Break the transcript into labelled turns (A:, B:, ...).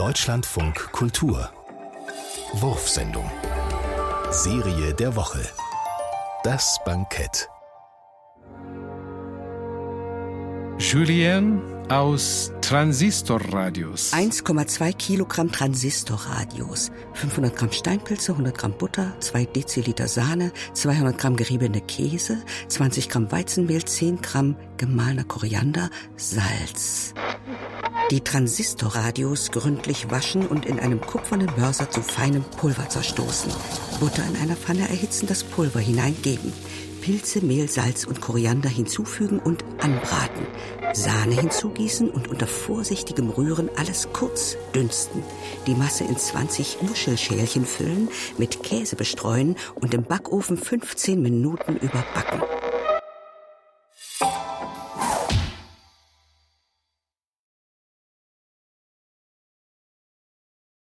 A: Deutschlandfunk Kultur. Wurfsendung. Serie der Woche. Das Bankett.
B: Julien aus Transistorradios.
C: 1,2 Kilogramm Transistorradios, 500 Gramm Steinpilze, 100 Gramm Butter, 2 Deziliter Sahne, 200 Gramm geriebene Käse, 20 Gramm Weizenmehl, 10 Gramm gemahlener Koriander, Salz. Die Transistorradios gründlich waschen und in einem kupfernen Mörser zu feinem Pulver zerstoßen. Butter in einer Pfanne erhitzen, das Pulver hineingeben. Pilze, Mehl, Salz und Koriander hinzufügen und anbraten. Sahne hinzugießen und unter vorsichtigem Rühren alles kurz dünsten. Die Masse in 20 Muschelschälchen füllen, mit Käse bestreuen und im Backofen 15 Minuten überbacken.